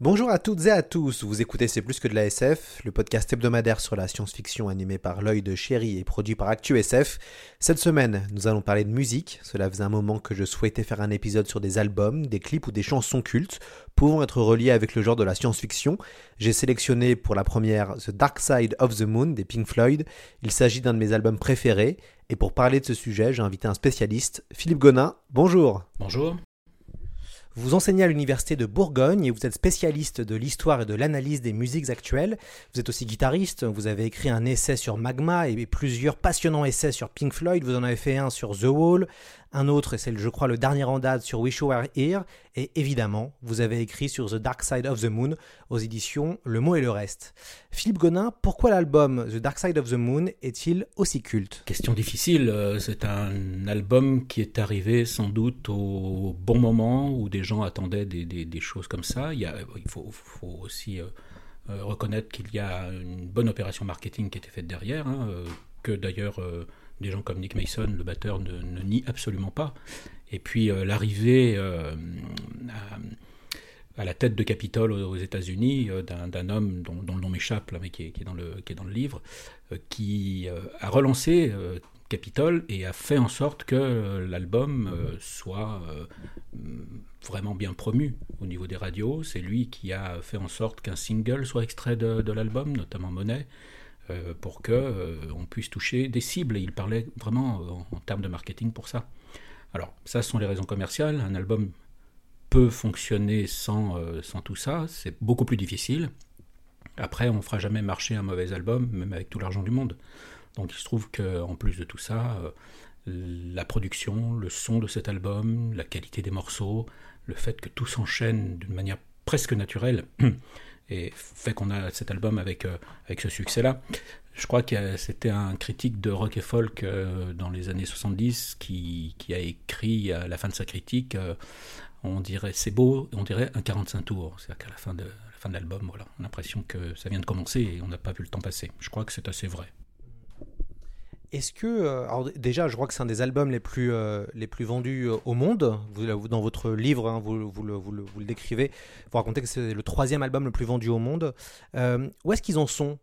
Bonjour à toutes et à tous, vous écoutez C'est plus que de la SF, le podcast hebdomadaire sur la science-fiction animé par l'œil de chéri et produit par ActuSF. Cette semaine, nous allons parler de musique, cela faisait un moment que je souhaitais faire un épisode sur des albums, des clips ou des chansons cultes, pouvant être reliés avec le genre de la science-fiction. J'ai sélectionné pour la première The Dark Side of the Moon des Pink Floyd, il s'agit d'un de mes albums préférés, et pour parler de ce sujet, j'ai invité un spécialiste, Philippe Gonin, bonjour. Bonjour vous enseignez à l'université de Bourgogne et vous êtes spécialiste de l'histoire et de l'analyse des musiques actuelles. Vous êtes aussi guitariste, vous avez écrit un essai sur Magma et plusieurs passionnants essais sur Pink Floyd. Vous en avez fait un sur The Wall, un autre, et c'est je crois le dernier en date sur Wish You Were Here. Et évidemment, vous avez écrit sur The Dark Side of the Moon aux éditions Le Mot et le Reste. Philippe Gonin, pourquoi l'album The Dark Side of the Moon est-il aussi culte? Question difficile. euh, C'est un album qui est arrivé sans doute au bon moment où des gens attendaient des, choses comme ça. Il, faut, aussi euh, euh, reconnaître qu'il y a une bonne opération marketing qui était faite derrière, hein, que d'ailleurs des gens comme Nick Mason, le batteur, ne, nie absolument pas. Et puis euh, l'arrivée euh, à, la tête de Capitole aux, États-Unis euh, d'un homme dont, le nom m'échappe, mais qui est, dans le, livre, qui a relancé Capitole et a fait en sorte que l'album soit vraiment bien promu au niveau des radios. C'est lui qui a fait en sorte qu'un single soit extrait de l'album, notamment Monet, euh, pour que euh, on puisse toucher des cibles. Et il parlait vraiment euh, en, termes de marketing pour ça. Alors, ça, ce sont les raisons commerciales. Un album peut fonctionner sans, sans tout ça. C'est beaucoup plus difficile. Après, on ne fera jamais marcher un mauvais album, même avec tout l'argent du monde. Donc il se trouve qu'en plus de tout ça, la production, le son de cet album, la qualité des morceaux, le fait que tout s'enchaîne d'une manière presque naturelle, et fait qu'on a cet album avec, euh, avec ce succès-là. Je crois que c'était un critique de rock et folk euh, dans les années 70 qui, qui a écrit à la fin de sa critique, euh, on dirait c'est beau, on dirait un 45 tours. C'est-à-dire qu'à la fin de à la fin de l'album, voilà, on a l'impression que ça vient de commencer et on n'a pas vu le temps passer. Je crois que c'est assez vrai. Est-ce que, euh, alors déjà, je crois que c'est un des albums les plus, euh, les plus vendus euh, au monde. Vous, dans votre livre, hein, vous, vous le, vous vous le décrivez, vous racontez que c'est le troisième album le plus vendu au monde. Où est-ce qu'ils en sont,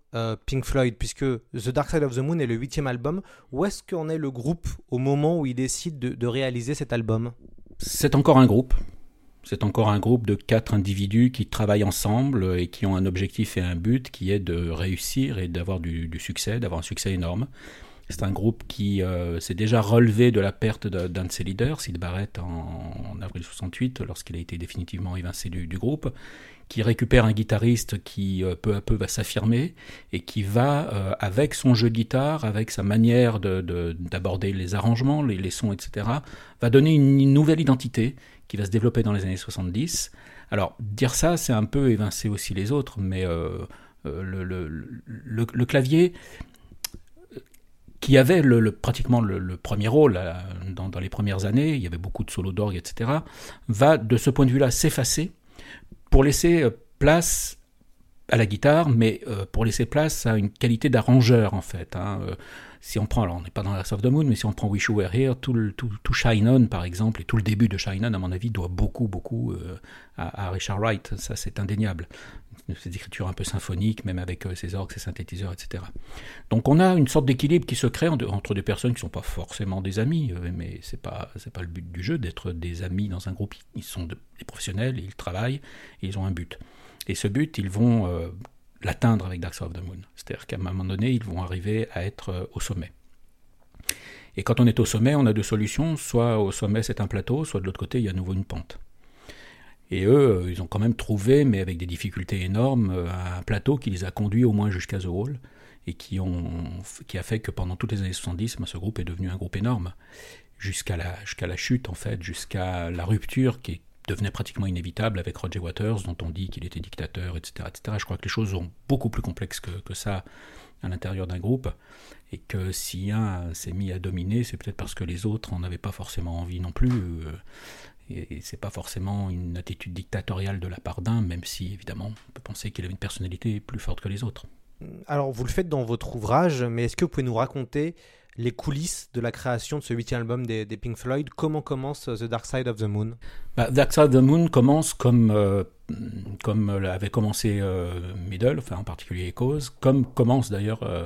Pink Floyd, puisque The Dark Side of the Moon est le huitième album Où est-ce qu'en est le groupe au moment où ils décident de, réaliser cet album? C'est encore un groupe. C'est encore un groupe de quatre individus qui travaillent ensemble et qui ont un objectif et un but qui est de réussir et d'avoir du succès, d'avoir un succès énorme. C'est un groupe qui euh, s'est déjà relevé de la perte de- d'un de ses leaders, Sid Barrett, en, avril 68, lorsqu'il a été définitivement évincé du, groupe, qui récupère un guitariste qui euh, peu à peu va s'affirmer et qui va, euh, avec son jeu de guitare, avec sa manière de- de- d'aborder les arrangements, les, sons, etc., va donner une, nouvelle identité qui va se développer dans les années 70. Alors, dire ça, c'est un peu évincer aussi les autres, mais le, le- clavier, qui avait pratiquement le, premier rôle euh, dans, les premières années, il y avait beaucoup de solos d'orgue, etc., va de ce point de vue-là s'effacer pour laisser euh, place à la guitare, mais euh, pour laisser place à une qualité d'arrangeur en fait. hein. Si on prend, alors on n'est pas dans la of the Moon, mais si on prend Wish You Were Here, tout, le- tout, Shine On par exemple, et tout le début de Shine On, à mon avis, doit beaucoup, beaucoup à Richard Wright, ça c'est indéniable. Ces écritures un peu symphoniques, même avec euh, ses orgues, ses synthétiseurs, etc. Donc on a une sorte d'équilibre qui se crée en- entre des personnes qui ne sont pas forcément des amis, euh, mais c'est pas c'est pas le but du jeu d'être des amis dans un groupe. Ils sont de- des professionnels, ils travaillent, ils ont un but. Et ce but, ils vont euh, l'atteindre avec Dark Side of the Moon. C'est-à-dire qu'à un moment donné, ils vont arriver à être au sommet. Et quand on est au sommet, on a deux solutions. Soit au sommet, c'est un plateau, soit de l'autre côté, il y a à nouveau une pente. Et eux, ils ont quand même trouvé, mais avec des difficultés énormes, un plateau qui les a conduits au moins jusqu'à The Wall et qui, ont, qui a fait que pendant toutes les années 70, ben, ce groupe est devenu un groupe énorme, jusqu'à la, jusqu'à la chute en fait, jusqu'à la rupture qui devenait pratiquement inévitable avec Roger Waters, dont on dit qu'il était dictateur, etc., etc. Je crois que les choses sont beaucoup plus complexes que, que ça à l'intérieur d'un groupe, et que si un s'est mis à dominer, c'est peut-être parce que les autres n'en avaient pas forcément envie non plus. Euh, et c'est pas forcément une attitude dictatoriale de la part d'un, même si évidemment on peut penser qu'il avait une personnalité plus forte que les autres. Alors, vous le faites dans votre ouvrage, mais est-ce que vous pouvez nous raconter les coulisses de la création de ce huitième album des, Pink Floyd? Comment commence The Dark Side of the Moon? Bah, Dark Side of the Moon commence comme, euh, comme avait commencé euh, Middle, enfin en particulier Echoes, comme commence d'ailleurs euh, euh,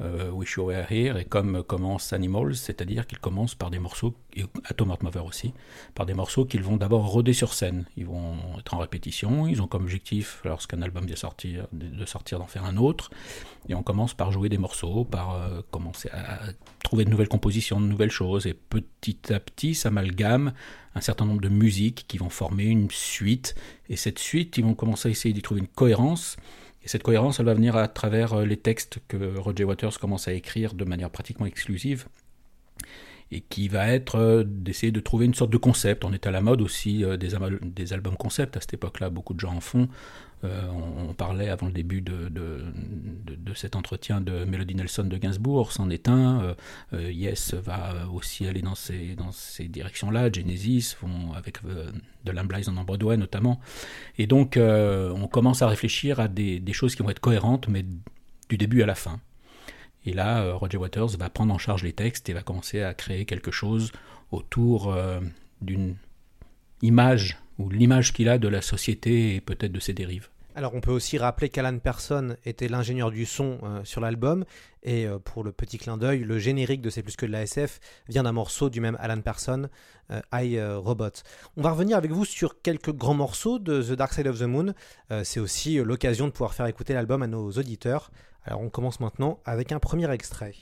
Wish You Were Here, et comme commence Animals, c'est-à-dire qu'ils commencent par des morceaux, et Atom Mover aussi, par des morceaux qu'ils vont d'abord roder sur scène. Ils vont être en répétition, ils ont comme objectif, lorsqu'un album vient sortir, de sortir, d'en faire un autre, et on commence par jouer des morceaux, par euh, commencer à trouver de nouvelles compositions, de nouvelles choses, et petit à petit s'amalgame un certain nombre de musiques qui vont former une suite, et cette suite, ils vont commencer à essayer d'y trouver une cohérence, et cette cohérence, elle va venir à travers euh, les textes que Roger Waters commence à écrire de manière pratiquement exclusive et qui va être euh, d'essayer de trouver une sorte de concept. On est à la mode aussi euh, des, des albums concept à cette époque-là, beaucoup de gens en font. Euh, on, parlait avant le début de, cet entretien de Melody Nelson de Gainsbourg, c'en est un. yes va aussi aller dans ces, dans ces directions-là. Genesis avec de l'Amblaise en Broadway notamment. Et donc on commence à réfléchir à des, choses qui vont être cohérentes, mais du début à la fin. Et là, euh, Roger Waters va prendre en charge les textes et va commencer à créer quelque chose autour euh, d'une image ou l'image qu'il a de la société et peut-être de ses dérives. Alors on peut aussi rappeler qu'Alan Person était l'ingénieur du son euh, sur l'album et pour le petit clin d'œil, le générique de C'est plus que de la SF vient d'un morceau du même Alan Person, I Robot. On va revenir avec vous sur quelques grands morceaux de The Dark Side of the Moon. C'est aussi l'occasion de pouvoir faire écouter l'album à nos auditeurs. Alors on commence maintenant avec un premier extrait.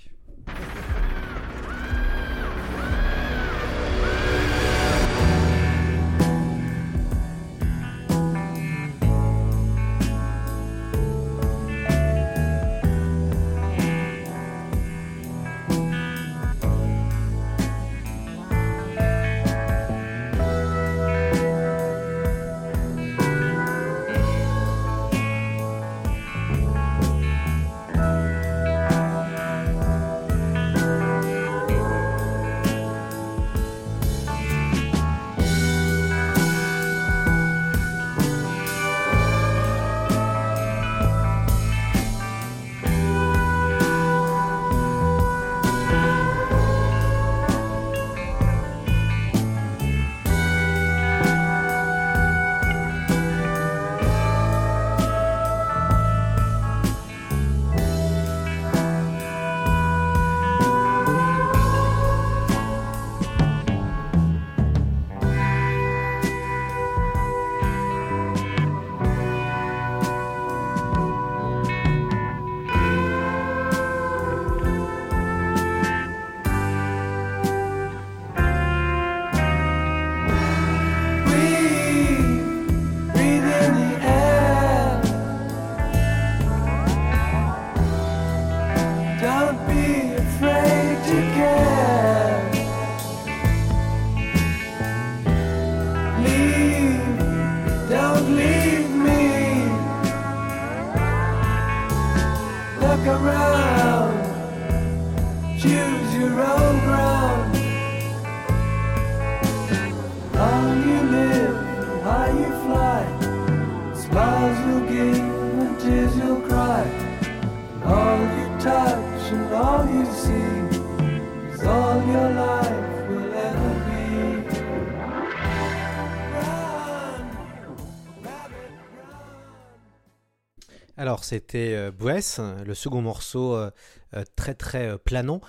C'était euh, Bues, le second morceau euh, euh, très très planant.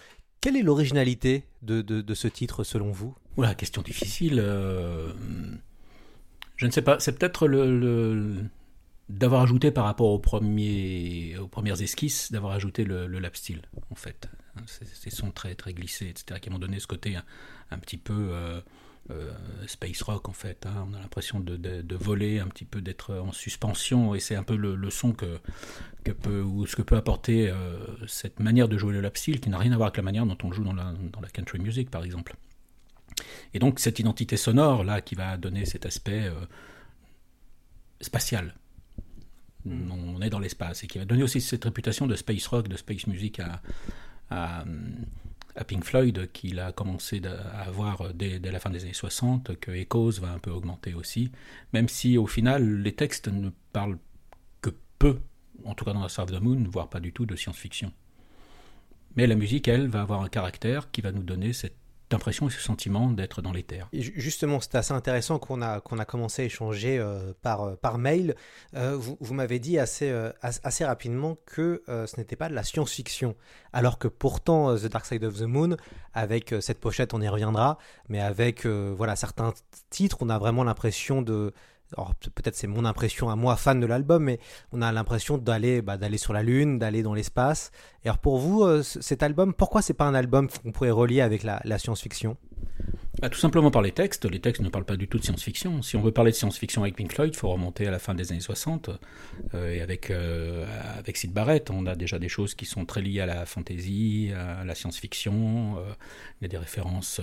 Quelle est l'originalité de, ce titre selon vous? Voilà, question difficile. je ne sais pas, c'est peut-être le, d'avoir ajouté par rapport aux, premières esquisses, d'avoir ajouté le, lap steel, en fait. Ces sons très, très glissés, etc., qui m'ont donné ce côté un, petit peu space rock en fait. Hein. On a l'impression de, de, voler un petit peu, d'être en suspension, et c'est un peu le, son que, que peut, ou ce que peut apporter cette manière de jouer le lap steel qui n'a rien à voir avec la manière dont on joue dans la, dans la country music par exemple. Et donc cette identité sonore là qui va donner cet aspect spatial. Hmm. On est dans l'espace et qui va donner aussi cette réputation de space rock, de space music à, à, Pink Floyd qu'il a commencé à avoir dès, la fin des années 60, que Echoes va un peu augmenter aussi, même si au final les textes ne parlent que peu, en tout cas dans la Star of the Moon, voire pas du tout de science-fiction. Mais la musique, elle, va avoir un caractère qui va nous donner cette impression et ce sentiment d'être dans les terres. justement, c'est assez intéressant qu'on a, a commencé à échanger euh, par, euh, par mail. Euh, vous, vous m'avez dit assez, assez rapidement que ce n'était pas de la science-fiction, alors que pourtant The Dark Side of the Moon, avec cette pochette, on y reviendra, mais avec voilà certains titres, on a vraiment l'impression de peut-être c'est mon impression à moi, fan de l'album, mais on a l'impression d'aller bah, d'aller sur la Lune, d'aller dans l'espace. Et alors pour vous, euh, cet album, pourquoi c'est pas un album qu'on pourrait relier avec la, science-fiction? Bah, tout simplement par les textes. Les textes ne parlent pas du tout de science-fiction. Si on veut parler de science-fiction avec Pink Floyd, il faut remonter à la fin des années 60. Euh, et avec, euh, avec Sid Barrett, on a déjà des choses qui sont très liées à la fantasy, à la science-fiction. il y a des références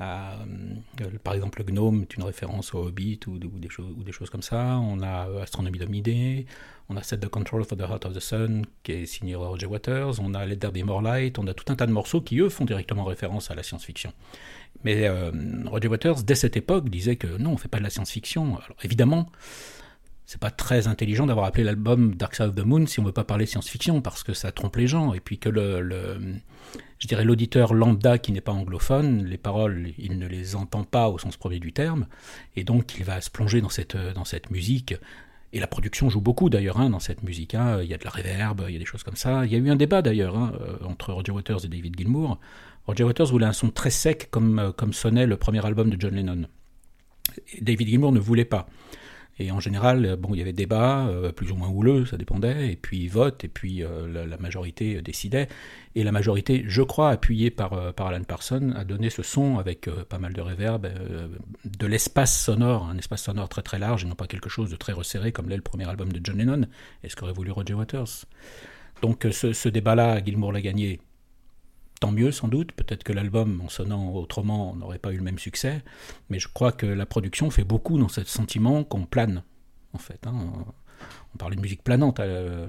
euh, par exemple, le Gnome est une référence au Hobbit ou, des, choses, comme ça. On a euh, Astronomie Domidée, on a Set the Control for the Heart of the Sun qui est signé Roger Waters, on a Let There Be More Light, on a tout un tas de morceaux qui eux font directement référence à la science-fiction. Mais euh, Roger Waters, dès cette époque, disait que non, on ne fait pas de la science-fiction. Alors évidemment, c'est pas très intelligent d'avoir appelé l'album Dark Side of the Moon si on veut pas parler science-fiction parce que ça trompe les gens et puis que le, je dirais l'auditeur lambda qui n'est pas anglophone, les paroles, il ne les entend pas au sens premier du terme et donc il va se plonger dans cette dans cette musique et la production joue beaucoup d'ailleurs hein, dans cette musique. Hein. Il y a de la réverb, il y a des choses comme ça. Il y a eu un débat d'ailleurs hein, euh, entre Roger Waters et David Gilmour. Roger Waters voulait un son très sec comme, comme sonnait le premier album de John Lennon. David Gilmour ne voulait pas. Et en général, bon, il y avait débat, euh, plus ou moins houleux, ça dépendait, et puis vote, et puis euh, la, majorité décidait. Et la majorité, je crois, appuyée par, euh, par Alan Parsons, a donné ce son avec pas mal de réverb, de l'espace sonore, un espace sonore très très large, et non pas quelque chose de très resserré comme l'est le premier album de John Lennon, et ce qu'aurait voulu Roger Waters? Donc ce, ce débat-là, Gilmour l'a gagné tant mieux sans doute. Peut-être que l'album, en sonnant autrement, n'aurait pas eu le même succès. Mais je crois que la production fait beaucoup dans ce sentiment qu'on plane, en fait. Hein. On parlait de musique planante euh,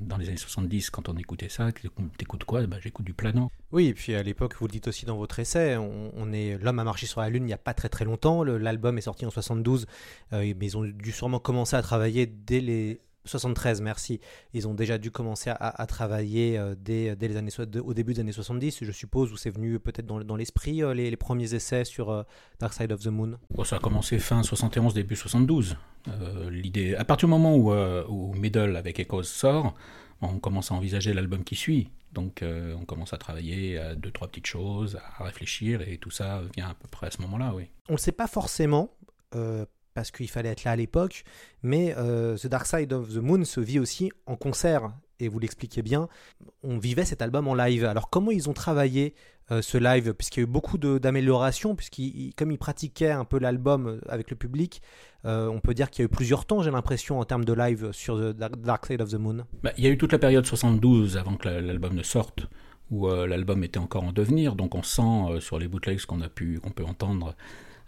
dans les années 70 quand on écoutait ça. T'écoutes quoi? Bah, J'écoute du planant. Oui, et puis à l'époque, vous le dites aussi dans votre essai, on, est l'homme a marché sur la lune il n'y a pas très très longtemps. L'album est sorti en 72, euh, mais ils ont dû sûrement commencer à travailler dès les 73, merci. Ils ont déjà dû commencer à, travailler euh, dès, les années, au début des années 70, je suppose, où c'est venu peut-être dans, l'esprit euh, les, premiers essais sur euh, Dark Side of the Moon? Ça a commencé fin 71, début 72. l'idée, à partir du moment où, où Middle avec Echoes sort, on commence à envisager l'album qui suit. Donc on commence à travailler à deux, trois petites choses, à réfléchir, et tout ça vient à peu près à ce moment-là, oui. On ne sait pas forcément, parce qu'il fallait être là à l'époque, mais euh, The Dark Side of the Moon se vit aussi en concert, et vous l'expliquez bien, on vivait cet album en live. Alors comment ils ont travaillé euh, ce live, puisqu'il y a eu beaucoup d'améliorations, puisqu'ils comme ils pratiquaient un peu l'album euh, avec le public, on peut dire qu'il y a eu plusieurs temps, j'ai l'impression, en termes de live sur The Dark Side of the Moon. Bah, il y a eu toute la période 72 avant que l'album ne sorte, où l'album était encore en devenir, donc on sent sur les bootlegs qu'on a pu, qu'on peut entendre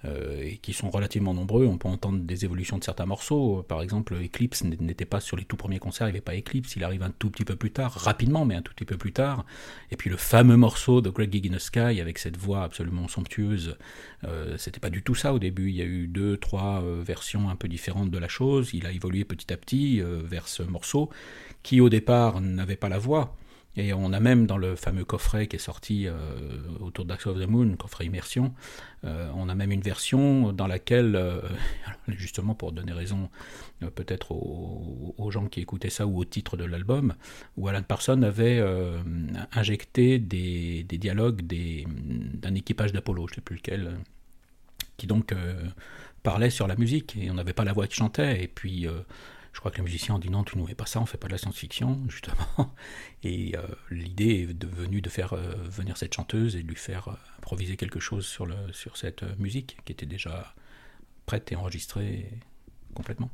et qui sont relativement nombreux. On peut entendre des évolutions de certains morceaux. Par exemple, Eclipse n'était pas sur les tout premiers concerts, il n'y avait pas Eclipse, il arrive un tout petit peu plus tard, rapidement, mais un tout petit peu plus tard. Et puis le fameux morceau de Greg Gig in Sky avec cette voix absolument somptueuse, euh, c'était pas du tout ça au début. Il y a eu deux, trois euh, versions un peu différentes de la chose. Il a évolué petit à petit vers ce morceau qui au départ n'avait pas la voix. Et on a même dans le fameux coffret qui est sorti euh, autour d'Axe of the Moon, coffret immersion, euh, on a même une version dans laquelle, euh, justement pour donner raison peut-être aux, gens qui écoutaient ça ou au titre de l'album, où Alan Parsons avait injecté des, dialogues d'un équipage d'Apollo, je ne sais plus lequel, qui donc parlait sur la musique, et on n'avait pas la voix qui chantait, et puis je crois que les musiciens ont dit non, tu nous mets pas ça, on fait pas de la science-fiction, justement. Et euh, l'idée est devenue de faire euh, venir cette chanteuse et de lui faire euh, improviser quelque chose sur, le, sur cette musique qui était déjà prête et enregistrée complètement.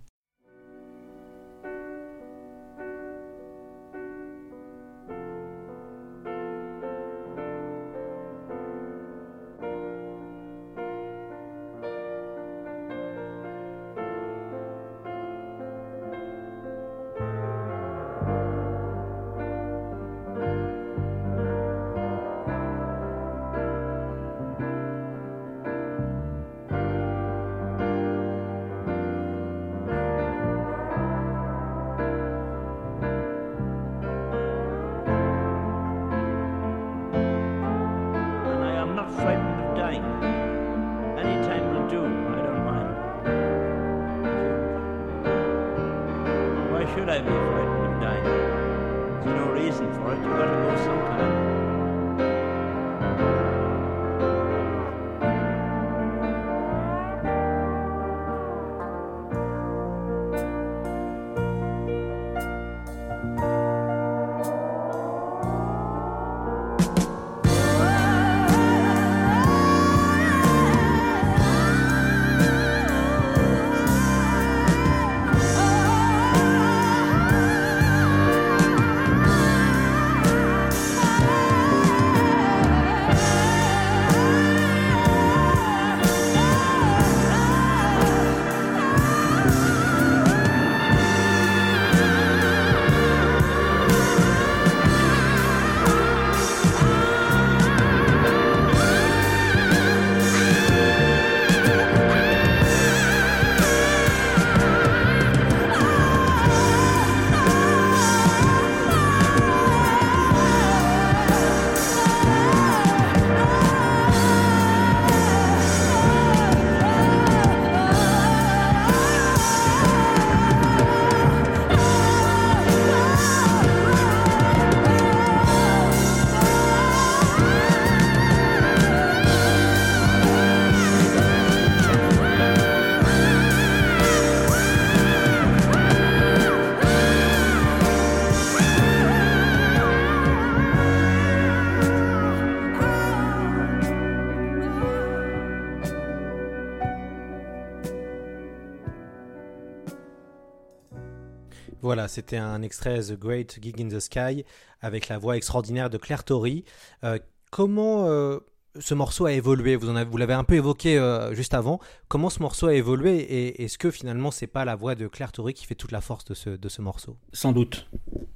C'était un extrait The Great Gig in the Sky avec la voix extraordinaire de Claire Tory. Euh, comment euh, ce morceau a évolué? Vous, vous l'avez un peu évoqué euh, juste avant. Comment ce morceau a évolué et est-ce que finalement c'est pas la voix de Claire Tory qui fait toute la force de ce, morceau? Sans doute,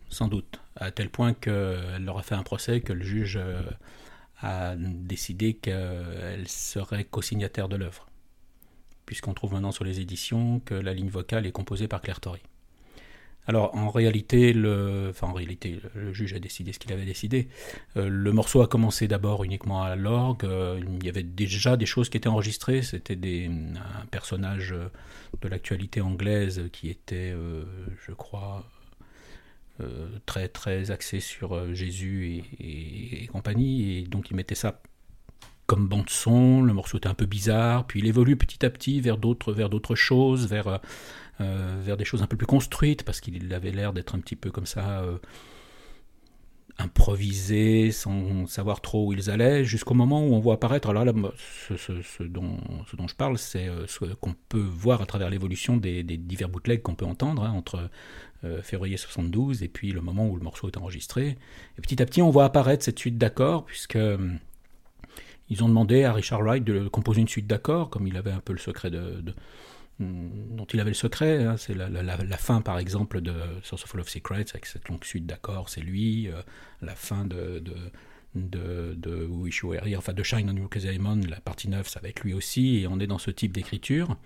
sans doute. À tel point qu'elle leur a fait un procès que le juge a décidé qu'elle serait co-signataire de l'œuvre. Puisqu'on trouve maintenant sur les éditions que la ligne vocale est composée par Claire Tory. Alors en réalité, le, enfin en réalité, le juge a décidé ce qu'il avait décidé. Euh, le morceau a commencé d'abord uniquement à l'orgue. Euh, il y avait déjà des choses qui étaient enregistrées. C'était des un personnage de l'actualité anglaise qui était, euh, je crois, très très axé sur Jésus et, et, compagnie. Et donc il mettait ça comme bande son. Le morceau était un peu bizarre. Puis il évolue petit à petit vers d'autres vers d'autres choses, vers vers des choses un peu plus construites, parce qu'il avait l'air d'être un petit peu comme ça euh, improvisé, sans savoir trop où ils allaient, jusqu'au moment où on voit apparaître. Alors là, ce, dont, ce dont, je parle, c'est euh, ce qu'on peut voir à travers l'évolution des, divers bootlegs qu'on peut entendre hein, entre février 72 et puis le moment où le morceau est enregistré. Et petit à petit, on voit apparaître cette suite d'accords, puisque ils ont demandé à Richard Wright de composer une suite d'accords, comme il avait un peu le secret de dont il avait le secret. Hein, c'est la, fin, par exemple, de Source of Love Secrets, avec cette longue suite d'accords, c'est lui. Euh, la fin de, de, de, Wish You Were enfin de Shine on You Diamond, la partie 9, c'est avec lui aussi, et on est dans ce type d'écriture.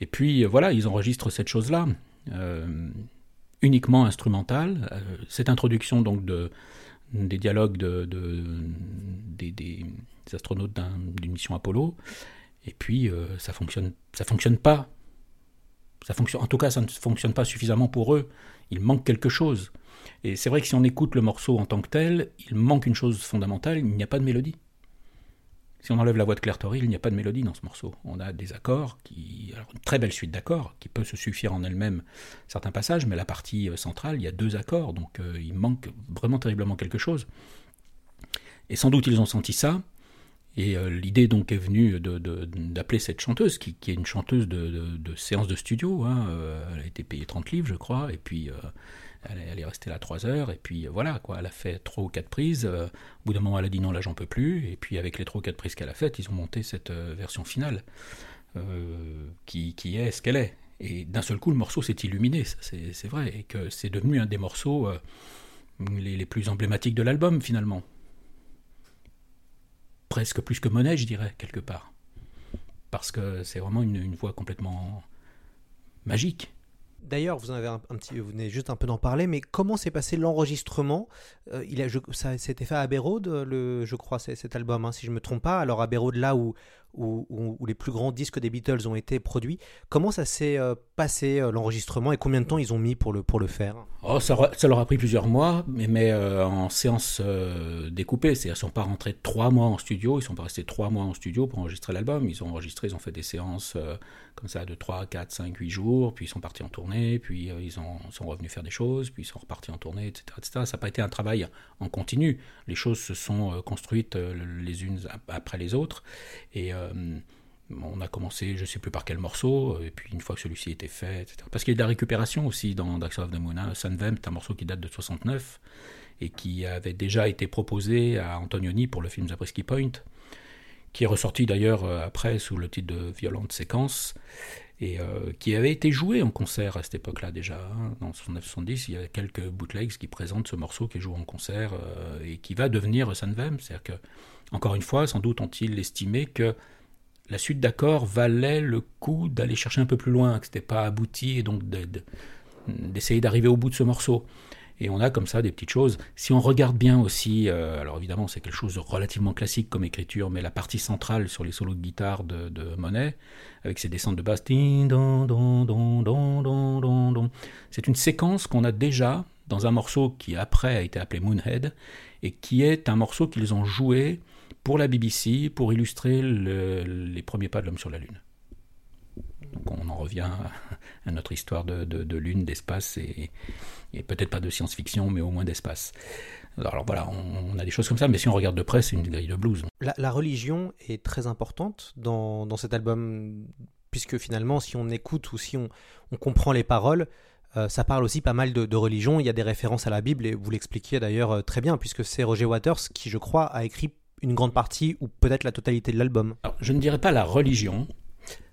Et puis, euh, voilà, ils enregistrent cette chose-là, euh, uniquement instrumentale. cette introduction, donc, de, des dialogues de, des, des, astronautes d'une mission Apollo. Et puis, euh, ça fonctionne, ça fonctionne pas. Ça fonctionne, en tout cas, ça ne fonctionne pas suffisamment pour eux. Il manque quelque chose. Et c'est vrai que si on écoute le morceau en tant que tel, il manque une chose fondamentale, il n'y a pas de mélodie. Si on enlève la voix de Claire Toril, il n'y a pas de mélodie dans ce morceau. On a des accords, alors une très belle suite d'accords, qui peut se suffire en elle-même certains passages, mais la partie euh, centrale, il y a deux accords, donc euh, il manque vraiment terriblement quelque chose. Et sans doute ils ont senti ça, et euh, l'idée donc est venue d'appeler de, cette chanteuse, qui, est une chanteuse de, de séance de studio, hein, elle a été payée 30 livres je crois, et puis elle, est restée là trois heures, et puis euh, voilà, quoi. Elle a fait trois ou quatre prises. Euh, au bout d'un moment, elle a dit non, là, j'en peux plus. Et puis, avec les trois ou quatre prises qu'elle a faites, ils ont monté cette euh, version finale, qui, est ce qu'elle est. Et d'un seul coup, le morceau s'est illuminé, c'est vrai, et que c'est devenu un des morceaux les, plus emblématiques de l'album, finalement. Presque plus que Monet, je dirais, quelque part. Parce que c'est vraiment une, voix complètement magique. D'ailleurs, vous en avez un, petit, vous venez juste un peu d'en parler, mais comment s'est passé l'enregistrement? Euh, Il a, ça s'était fait à Abbey le, je crois, cet album, hein, si je me trompe pas. Alors Abbey là où où, les plus grands disques des Beatles ont été produits. Comment ça s'est euh, passé euh, l'enregistrement et combien de temps ils ont mis pour le, pour le faire? Oh, ça, leur a pris plusieurs mois, mais, mais euh, en séance découpée. C'est-à-dire ne sont pas rentrés trois mois en studio, ils ne sont pas restés trois mois en studio pour enregistrer l'album. Ils ont enregistré, ils ont fait des séances comme ça de 3, 4, 5, 8 jours, puis ils sont partis en tournée, puis ils ont, sont revenus faire des choses, puis ils sont repartis en tournée, etc. etc. Ça n'a pas été un travail en continu. Les choses se sont construites les unes après les autres. Et on a commencé, je ne sais plus par quel morceau, et puis une fois que celui-ci était fait, etc. Parce qu'il y a de la récupération aussi dans Side of the Moon. Hein. Sunvem, c'est un morceau qui date de 69 et qui avait déjà été proposé à Antonioni pour le film Zabriskie Point, qui est ressorti d'ailleurs euh, après sous le titre de Violente Séquence, et euh, qui avait été joué en concert à cette époque-là déjà. Hein. Dans 69-70, il y a quelques bootlegs qui présentent ce morceau qui est joué en concert et qui va devenir Sunvem. C'est-à-dire que, encore une fois, sans doute ont-ils estimé que la suite d'accords valait le coup d'aller chercher un peu plus loin, que c'était pas abouti, et donc d'essayer d'arriver au bout de ce morceau. Et on a comme ça des petites choses. Si on regarde bien aussi, euh, alors évidemment c'est quelque chose de relativement classique comme écriture, mais la partie centrale sur les solos de guitare de, de Monet, avec ses descentes de basse, c'est une séquence qu'on a déjà dans un morceau qui après a été appelé Moonhead, et qui est un morceau qu'ils ont joué pour la BBC pour illustrer les premiers pas de l'homme sur la Lune. Donc on en revient à notre histoire de, Lune, d'espace, et, peut-être pas de science-fiction, mais au moins d'espace. Alors voilà, on, a des choses comme ça, mais si on regarde de près, c'est une grille de blues. La, religion est très importante dans, cet album, puisque finalement, si on écoute ou si on, comprend les paroles, euh, ça parle aussi pas mal de, religion. Il y a des références à la Bible, et vous l'expliquiez d'ailleurs euh, très bien, puisque c'est Roger Waters qui, je crois, a écrit une grande partie ou peut-être la totalité de l'album Je ne dirais pas la religion,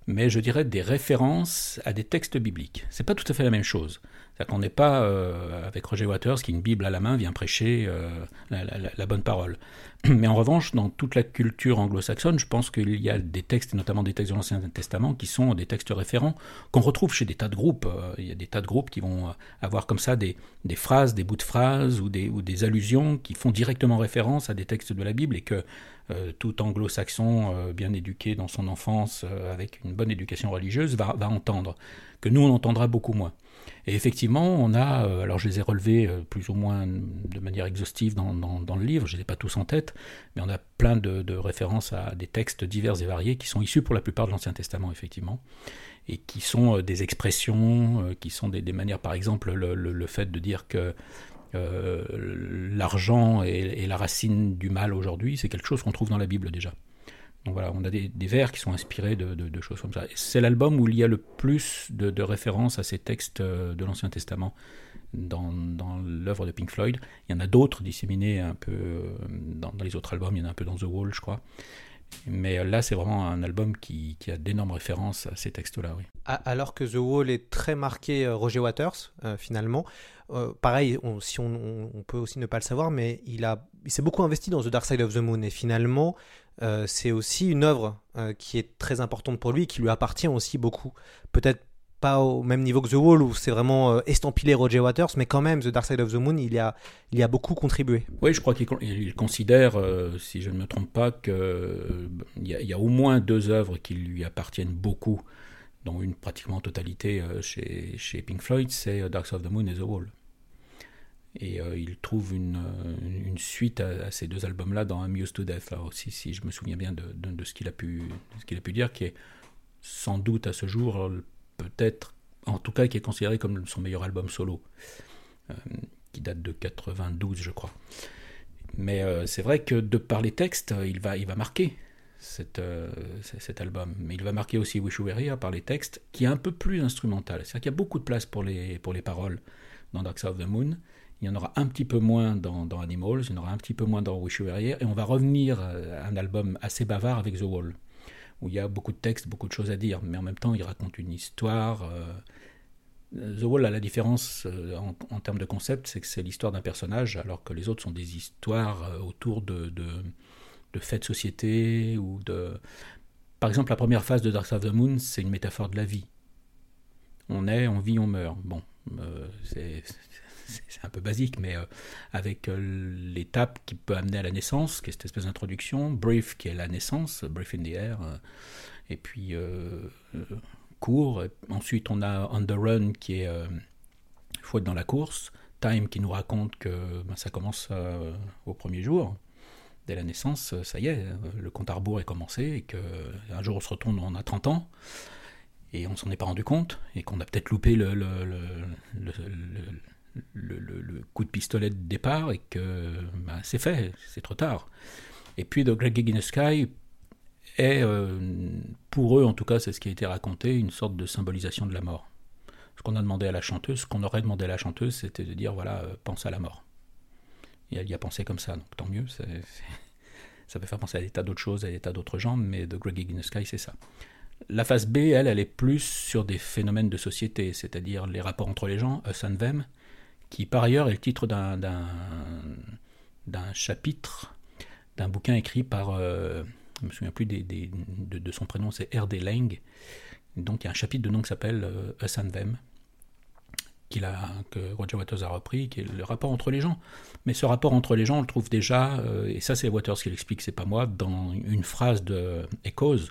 mais je dirais des références à des textes bibliques. C'est pas tout à fait la même chose. C'est-à-dire qu'on n'est pas euh, avec Roger Waters qui, une Bible à la main, vient prêcher euh, la, bonne parole. Mais en revanche, dans toute la culture anglo-saxonne, je pense qu'il y a des textes, notamment des textes de l'Ancien Testament, qui sont des textes référents qu'on retrouve chez des tas de groupes. Euh, il y a des tas de groupes qui vont avoir comme ça des, phrases, des bouts de phrases ou des, ou des allusions qui font directement référence à des textes de la Bible et que tout anglo-saxon bien éduqué dans son enfance, avec une bonne éducation religieuse, va, va entendre, que nous on entendra beaucoup moins. Et effectivement, on a, euh, alors je les ai relevés euh, plus ou moins de manière exhaustive dans, le livre, je ne les ai pas tous en tête, mais on a plein de, références à des textes divers et variés qui sont issus pour la plupart de l'Ancien Testament, effectivement, et qui sont euh, des expressions, qui sont des, manières, par exemple, le, fait de dire que l'argent est, la racine du mal aujourd'hui, c'est quelque chose qu'on trouve dans la Bible déjà. Donc voilà, on a des, vers qui sont inspirés de, choses comme ça. C'est l'album où il y a le plus de, références à ces textes euh, de l'Ancien Testament dans, l'œuvre de Pink Floyd. Il y en a d'autres disséminés un peu euh, dans, les autres albums, il y en a un peu dans The Wall, je crois. Mais là, c'est vraiment un album qui, a d'énormes références à ces textes-là. Oui. Alors que The Wall est très marqué euh, Roger Waters, finalement. pareil, si on, on, peut aussi ne pas le savoir, mais il, il s'est beaucoup investi dans The Dark Side of the Moon. Et finalement, euh, c'est aussi une œuvre euh, qui est très importante pour lui, qui lui appartient aussi beaucoup. Peut-être pas au même niveau que The Wall où c'est vraiment euh, estampillé Roger Waters, mais quand même The Dark Side of the Moon, il y a, il y a beaucoup contribué. Oui, je crois qu'il considère, si je ne me trompe pas, qu'il y, a, au moins deux œuvres qui lui appartiennent beaucoup, dont une pratiquement totalité chez, chez Pink Floyd, c'est Dark Side of the Moon et The Wall. Et euh, il trouve une, une suite à, ces deux albums-là dans Amused to Death, là aussi, si je me souviens bien de, ce qu'il a, pu, dire, qui est sans doute à ce jour, peut-être, en tout cas, qui est considéré comme son meilleur album solo, qui date de 92, je crois. Mais c'est vrai que de par les textes, il va, marquer cet album. Mais il va marquer aussi Wish You Were Here par les textes, qui est un peu plus instrumental. C'est-à-dire qu'il y a beaucoup de place pour les, pour les paroles dans Dark Side of the Moon. Il y en aura un petit peu moins dans, Animals, il y en aura un petit peu moins dans Wish You Were Here, et on va revenir à un album assez bavard avec The Wall, où il y a beaucoup de textes, beaucoup de choses à dire, mais en même temps il raconte une histoire. Euh, The Wall a la différence euh, en, termes de concept, c'est que c'est l'histoire d'un personnage, alors que les autres sont des histoires euh, autour de, de, de faits de société ou de. Par exemple, la première phase de Dark Side of the Moon, c'est une métaphore de la vie. On est, on vit, on meurt. Bon, c'est c'est un peu basique, mais euh, avec euh, l'étape qui peut amener à la naissance, qui est cette espèce d'introduction, brief qui est la naissance, brief in the air, euh, et puis court. Ensuite, on a on the run qui est faut être dans la course, time qui nous raconte que ben, ça commence au premier jour. Dès la naissance, ça y est, le compte à rebours est commencé et qu'un jour on se retourne, on a 30 ans et on s'en est pas rendu compte et qu'on a peut-être loupé le, le, coup de pistolet de départ et que ben, c'est fait, c'est trop tard. Et puis The Great Gig in the Sky est, euh, pour eux en tout cas, c'est ce qui a été raconté, une sorte de symbolisation de la mort. Ce qu'on a demandé à la chanteuse, ce qu'on aurait demandé à la chanteuse, c'était de dire voilà, euh, pense à la mort. Et elle y a pensé comme ça, donc tant mieux. ça peut faire penser à des tas d'autres choses, à des tas d'autres gens, mais The Great Gig in the Sky, c'est ça. La phase B, elle, elle est plus sur des phénomènes de société, c'est-à-dire les rapports entre les gens, us and them, qui par ailleurs est le titre d'un, d'un, chapitre d'un bouquin écrit par, euh, je ne me souviens plus des, de, son prénom, c'est R.D. Lang. Donc il y a un chapitre de nom qui s'appelle euh, Us and Them, a, que Roger Waters a repris, qui est le rapport entre les gens. Mais ce rapport entre les gens, on le trouve déjà, euh, et ça c'est Waters qui l'explique, c'est pas moi, dans une phrase de Echoes,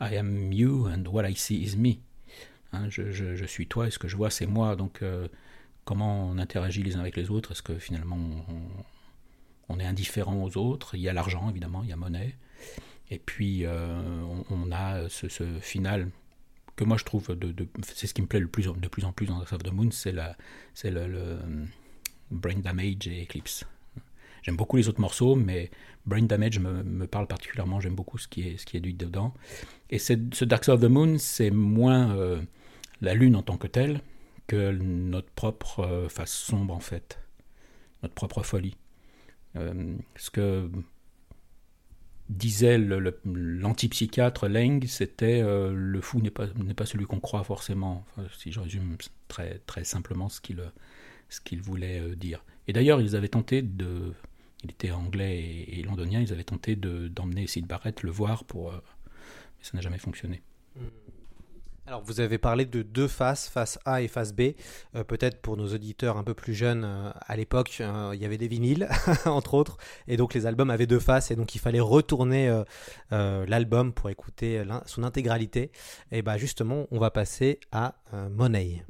I am you and what I see is me. Hein, je, je, suis toi et ce que je vois c'est moi. Donc comment on interagit les uns avec les autres Est-ce que finalement on, est indifférent aux autres? Il y a l'argent, évidemment, il y a monnaie. Et puis euh, on, a ce, final que moi je trouve, de, c'est ce qui me plaît le plus, de plus en plus dans Dark of the Moon, c'est, le, Brain Damage et Eclipse. J'aime beaucoup les autres morceaux, mais Brain Damage me, parle particulièrement, j'aime beaucoup ce qui est, ce qui est dit dedans. Et ce Dark Side of the Moon, c'est moins euh, la lune en tant que telle, que notre propre euh, face sombre en fait, notre propre folie. Euh, ce que disait l'antipsychiatre Leng, c'était euh, le fou n'est pas, pas celui qu'on croit forcément, si je résume très, très simplement ce qu'il qu'il voulait dire. Et d'ailleurs, ils avaient tenté de... Il était anglais et, londonien, ils avaient tenté d'emmener Sid Barrett le voir, pour, mais ça n'a jamais fonctionné. Mm. Alors vous avez parlé de deux faces, face A et face B. Euh, peut-être pour nos auditeurs un peu plus jeunes, euh, à l'époque, euh, il y avait des vinyles, entre autres, et donc les albums avaient deux faces, et donc il fallait retourner l'album pour écouter son intégralité. Et bah justement, on va passer à Money.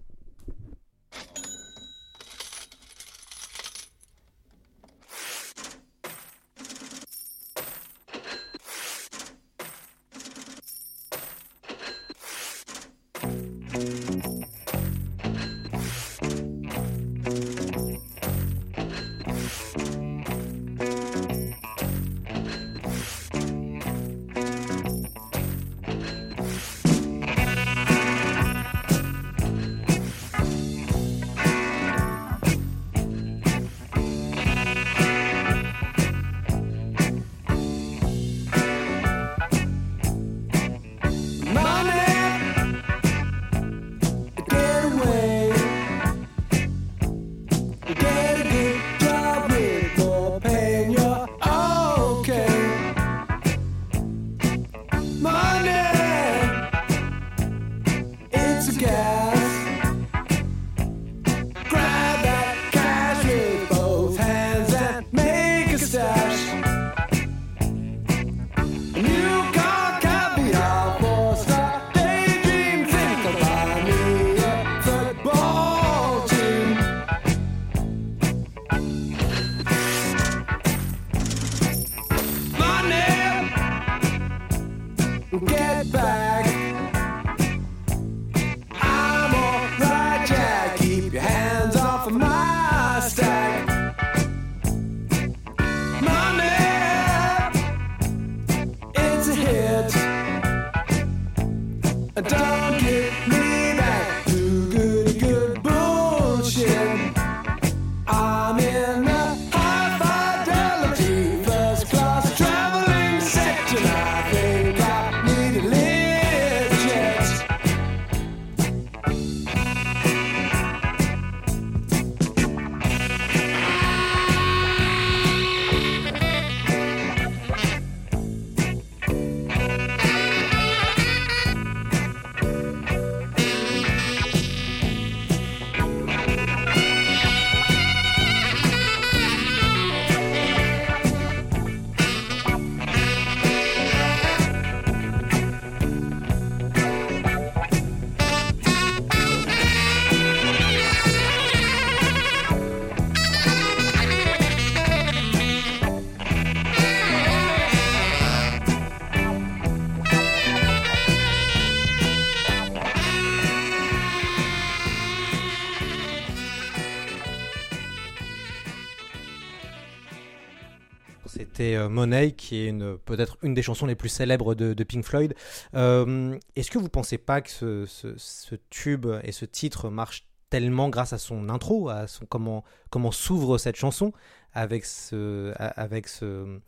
Money, qui est peut-être une des chansons les plus célèbres de, de Pink Floyd. Euh, Est-ce que vous pensez pas que ce, ce- tube et ce titre marchent tellement grâce à son intro, à son, comment, comment s'ouvre cette chanson avec ce, avec ce, euh,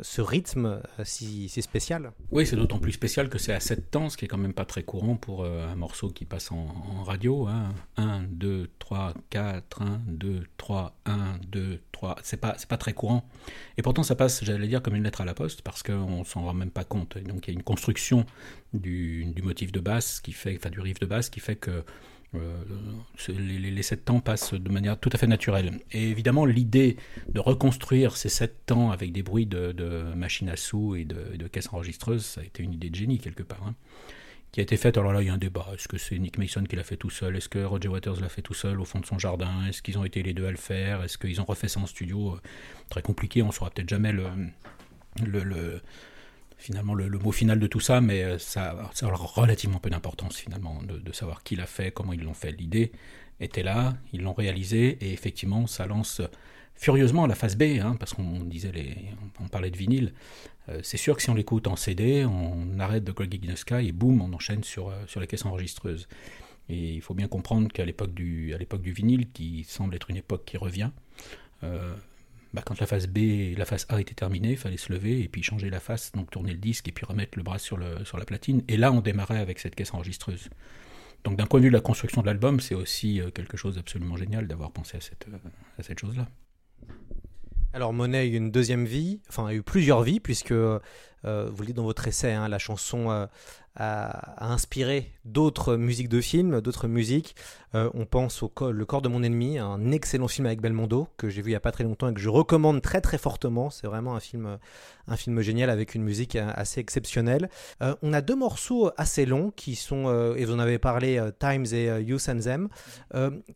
ce rythme euh, si, si spécial Oui, c'est d'autant plus spécial que c'est à 7 temps, ce qui est quand même pas très courant pour euh, un morceau qui passe en, en radio. Hein. 1, 2, 3, 4, 1, 2, 3, 1, 2, 3. C'est pas, pas très courant. Et pourtant, ça passe, j'allais dire, comme une lettre à la poste, parce qu'on s'en rend même pas compte. Donc, il y a une construction du, du motif de basse, qui fait, enfin, du riff de basse, qui fait que euh, les, les, sept temps passent de manière tout à fait naturelle. Et évidemment, l'idée de reconstruire ces sept temps avec des bruits de, machines à sous et de, caisses enregistreuses, ça a été une idée de génie quelque part. hein, qui a été faite. Alors là, il y a un débat. Est-ce que c'est Nick Mason qui l'a fait tout seul? Est-ce que Roger Waters l'a fait tout seul au fond de son jardin? Est-ce qu'ils ont été les deux à le faire? Est-ce qu'ils ont refait ça en studio? Euh, Très compliqué. On saura peut-être jamais le, le- finalement le, mot final de tout ça, mais euh, ça, a relativement peu d'importance finalement de, savoir qui l'a fait, comment ils l'ont fait. L'idée était là, ils l'ont réalisé, et effectivement, ça lance furieusement la phase B, hein, parce qu'on disait on parlait de vinyle. Euh, c'est sûr que si on l'écoute en CD, on arrête de Greg in Sky et boum, on enchaîne sur, euh, sur les caisses enregistreuses. Et il faut bien comprendre qu'à l'époque du, à du vinyle, qui semble être une époque qui revient, bah, quand la phase B la phase A était terminée, il fallait se lever et puis changer la face, donc tourner le disque et puis remettre le bras sur, le, sur la platine. Et là, on démarrait avec cette caisse enregistreuse. Donc d'un point de vue de la construction de l'album, c'est aussi euh, quelque chose d'absolument génial d'avoir pensé à cette, euh, à cette chose-là. Alors Monet a eu une deuxième vie, enfin a eu plusieurs vies, puisque euh, vous le dites dans votre essai, hein, la chanson euh, a, inspiré d'autres musiques de films, d'autres musiques. Euh, on pense au co- Le corps de mon ennemi, un excellent film avec Belmondo, que j'ai vu il n'y a pas très longtemps et que je recommande très très fortement. C'est vraiment un film, un film génial avec une musique assez exceptionnelle. On a deux morceaux assez longs qui sont, et vous en avez parlé, Times et euh, You Send Them.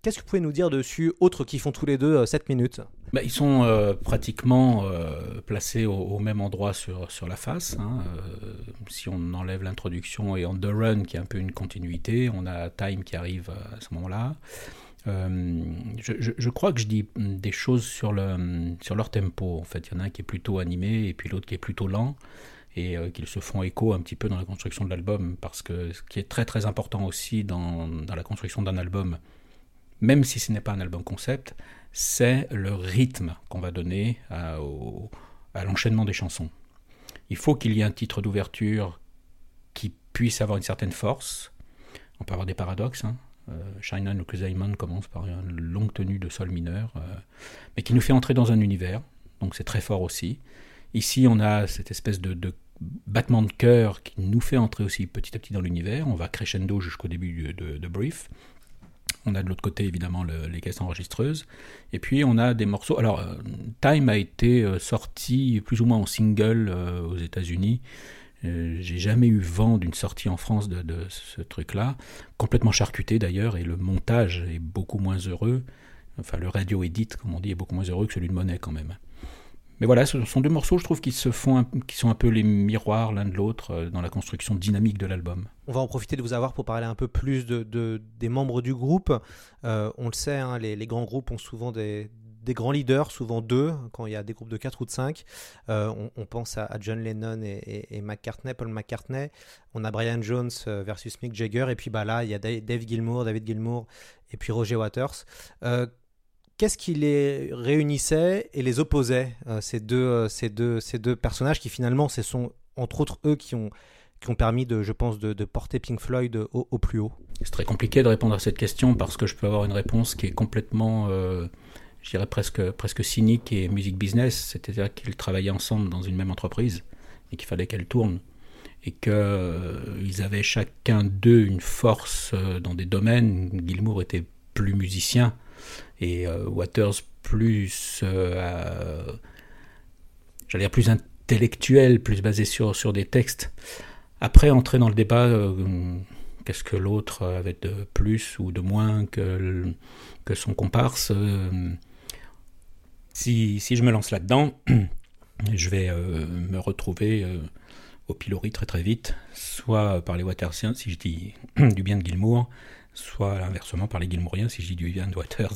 Qu'est-ce que vous pouvez nous dire dessus, autres qui font tous les deux 7 minutes? Bah, ils sont pratiquement placés au, au même endroit sur, sur la face. Hein. Euh, si on enlève l'introduction et On the Run, qui est un peu une continuité, on a Time qui arrive à ce moment-là. Euh, je, crois que je dis des choses sur, le, sur leur tempo. En fait, il y en a un qui est plutôt animé et puis l'autre qui est plutôt lent et euh, qu'ils se font écho un petit peu dans la construction de l'album parce que ce qui est très très important aussi dans, la construction d'un album, même si ce n'est pas un album concept, c'est le rythme qu'on va donner à l'enchaînement des chansons. Il faut qu'il y ait un titre d'ouverture qui puisse avoir une certaine force. On peut avoir des paradoxes. Hein. Euh, Cause Diamond commence par une longue tenue de sol mineur, euh, mais qui nous fait entrer dans un univers. Donc c'est très fort aussi. Ici, on a cette espèce de, battement de cœur qui nous fait entrer aussi petit à petit dans l'univers. On va crescendo jusqu'au début de Brief. On a de l'autre côté évidemment le- les caisses enregistreuses. Et puis on a des morceaux. Alors, euh, Time a été euh, sorti plus ou moins en single euh, aux États-Unis. J'ai jamais eu vent d'une sortie en France de, de ce truc-là. Complètement charcuté d'ailleurs, et le montage est beaucoup moins heureux. Enfin, le radio edit, comme on dit, est beaucoup moins heureux que celui de Monet quand même. Mais voilà, ce sont deux morceaux, je trouve, qui se font, qui sont un peu les miroirs l'un de l'autre euh, dans la construction dynamique de l'album. On va en profiter de vous avoir pour parler un peu plus de, de- des membres du groupe. Euh, on le sait, hein, les, grands groupes ont souvent des, grands leaders, souvent deux, quand il y a des groupes de 4 ou de 5. on, on pense à, John Lennon et, McCartney, Paul McCartney. On a Brian Jones euh, versus Mick Jagger. Et puis bah, là, il y a Da- Dave Gilmour, David Gilmour et puis Roger Waters. Euh, Qu'est-ce qui les réunissait et les opposait, euh, ces, deux, euh, ces, deux, ces deux personnages qui finalement, ce sont entre autres eux qui ont, qui ont permis, de, je pense, de, porter Pink Floyd au, plus haut? C'est très compliqué de répondre à cette question parce que je peux avoir une réponse qui est complètement, euh, je dirais presque, presque cynique et music business, c'est-à-dire qu'ils travaillaient ensemble dans une même entreprise et qu'il fallait qu'elle tourne et qu'ils avaient chacun d'eux une force euh, dans des domaines. Gilmour était plus musicien et euh, Waters plus, euh, j'allais dire plus intellectuel, plus basé sur, sur des textes. Après, entrer dans le débat, euh, qu'est-ce que l'autre avait de plus ou de moins que, que son comparse si, si je me lance là-dedans, je vais me retrouver au pilori très très vite, soit par les Watersiens si je dis du bien de Gilmour, soit inversement par les Gilmouriens si je dis du Waters.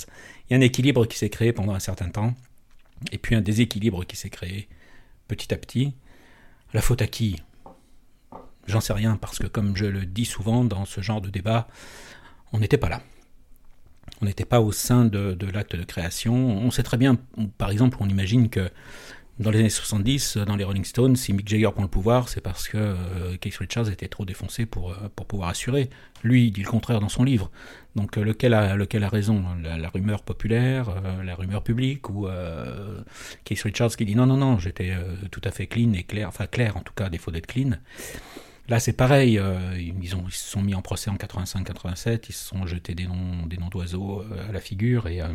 Il y a un équilibre qui s'est créé pendant un certain temps, et puis un déséquilibre qui s'est créé petit à petit. La faute à qui? J'en sais rien, parce que comme je le dis souvent dans ce genre de débat, on n'était pas là. On n'était pas au sein de l'acte de création. On sait très bien, par exemple, on imagine que dans les années 70, dans les Rolling Stones, si Mick Jagger prend le pouvoir, c'est parce que euh, Keith Richards était trop défoncé pour, euh, pour pouvoir assurer. Lui, il dit le contraire dans son livre. Donc euh, lequel, a, lequel a raison? La, rumeur populaire, euh, la rumeur publique, ou euh, Keith Richards qui dit non, non, non, j'étais euh, tout à fait clean et clair, enfin clair en tout cas, défaut d'être clean. Là, c'est pareil. euh, ils, ont, ils se sont mis en procès en 85-87. Ils se sont jetés des noms, des noms d'oiseaux euh, à la figure. Et euh,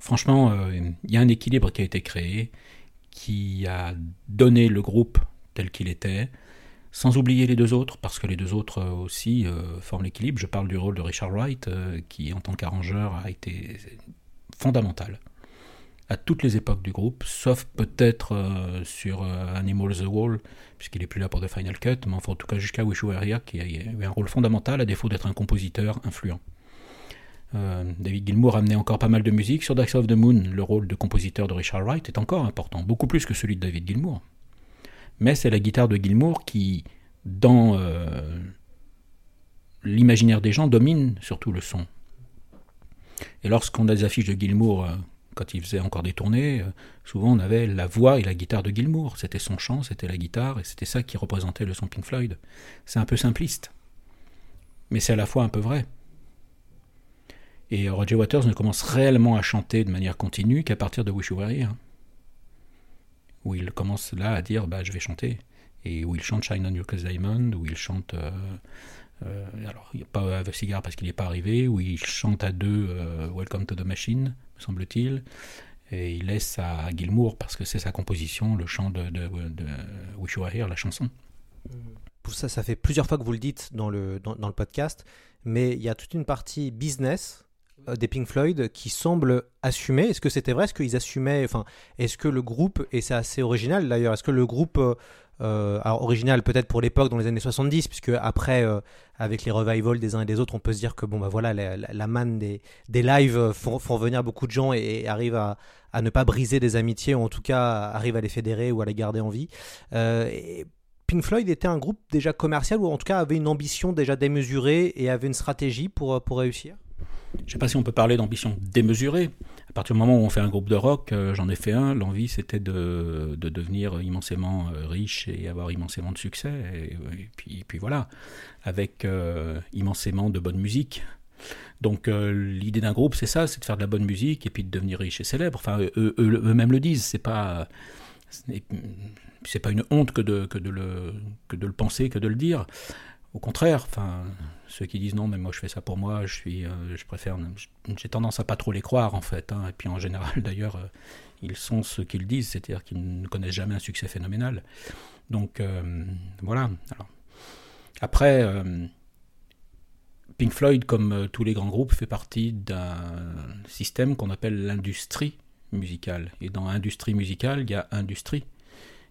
franchement, euh, il y a un équilibre qui a été créé, qui a donné le groupe tel qu'il était, sans oublier les deux autres, parce que les deux autres euh, aussi euh, forment l'équilibre. Je parle du rôle de Richard Wright, qui en tant qu'arrangeur a été fondamental à toutes les époques du groupe, sauf peut-être sur Animal the Wall, puisqu'il est plus là pour The Final Cut, mais enfin en tout cas jusqu'à Wish You Were Here, qui a eu un rôle fondamental à défaut d'être un compositeur influent. Euh, David Gilmour amenait encore pas mal de musique. Sur Side of the Moon, le rôle de compositeur de Richard Wright est encore important, beaucoup plus que celui de David Gilmour. Mais c'est la guitare de Gilmour qui, dans euh, l'imaginaire des gens, domine surtout le son. Et lorsqu'on a des affiches de Gilmour, euh, quand il faisait encore des tournées, souvent on avait la voix et la guitare de Gilmour. C'était son chant, c'était la guitare, et c'était ça qui représentait le son Pink Floyd. C'est un peu simpliste, mais c'est à la fois un peu vrai. Et Roger Waters ne commence réellement à chanter de manière continue qu'à partir de Wish You Were Here, où il commence là à dire bah, je vais chanter, et où il chante Shine on Your Cause Diamond, où il chante. euh, euh, alors, il n'y a pas Have a Cigar parce qu'il n'est pas arrivé, où il chante à deux euh, Welcome to the Machine, me semble-t-il, et il laisse à Gilmour, parce que c'est sa composition, le chant de, Wish You Were Here, la chanson. Pour ça, ça fait plusieurs fois que vous le dites dans le, dans, le podcast, mais il y a toute une partie business des Pink Floyd qui semble assumer. Est-ce que c'était vrai? Est-ce qu'ils assumaient Enfin, est-ce que le groupe et c'est assez original d'ailleurs Est-ce que le groupe euh, euh, alors original peut-être pour l'époque dans les années 70 puisque après euh, avec les revivals des uns et des autres on peut se dire que bon bah voilà la, manne des, des lives euh, font, venir beaucoup de gens et, arrivent à, ne pas briser des amitiés ou en tout cas arrivent à les fédérer ou à les garder en vie. Euh, Pink Floyd était un groupe déjà commercial ou en tout cas avait une ambition déjà démesurée et avait une stratégie pour, pour réussir? Je ne sais pas si on peut parler d'ambition démesurée. À partir du moment où on fait un groupe de rock, euh, j'en ai fait un, l'envie c'était de, de, devenir immensément euh, riche et avoir immensément de succès. Et, puis, voilà, avec euh, immensément de bonne musique. Donc l'idée d'un groupe c'est ça, c'est de faire de la bonne musique et puis de devenir riche et célèbre. Enfin, eux, eux, eux-mêmes le disent, c'est pas c'est pas une honte que de, que, de le, que de le penser, que de le dire. Au contraire, ceux qui disent non, mais moi je fais ça pour moi, je suis, euh, je préfère, j'ai tendance à pas trop les croire en fait. Hein, et puis en général, d'ailleurs, euh, ils sont ce qu'ils disent, c'est-à-dire qu'ils ne connaissent jamais un succès phénoménal. Donc euh, voilà. Après, Pink Floyd, comme tous les grands groupes, fait partie d'un système qu'on appelle l'industrie musicale. Et dans industrie musicale, il y a industrie.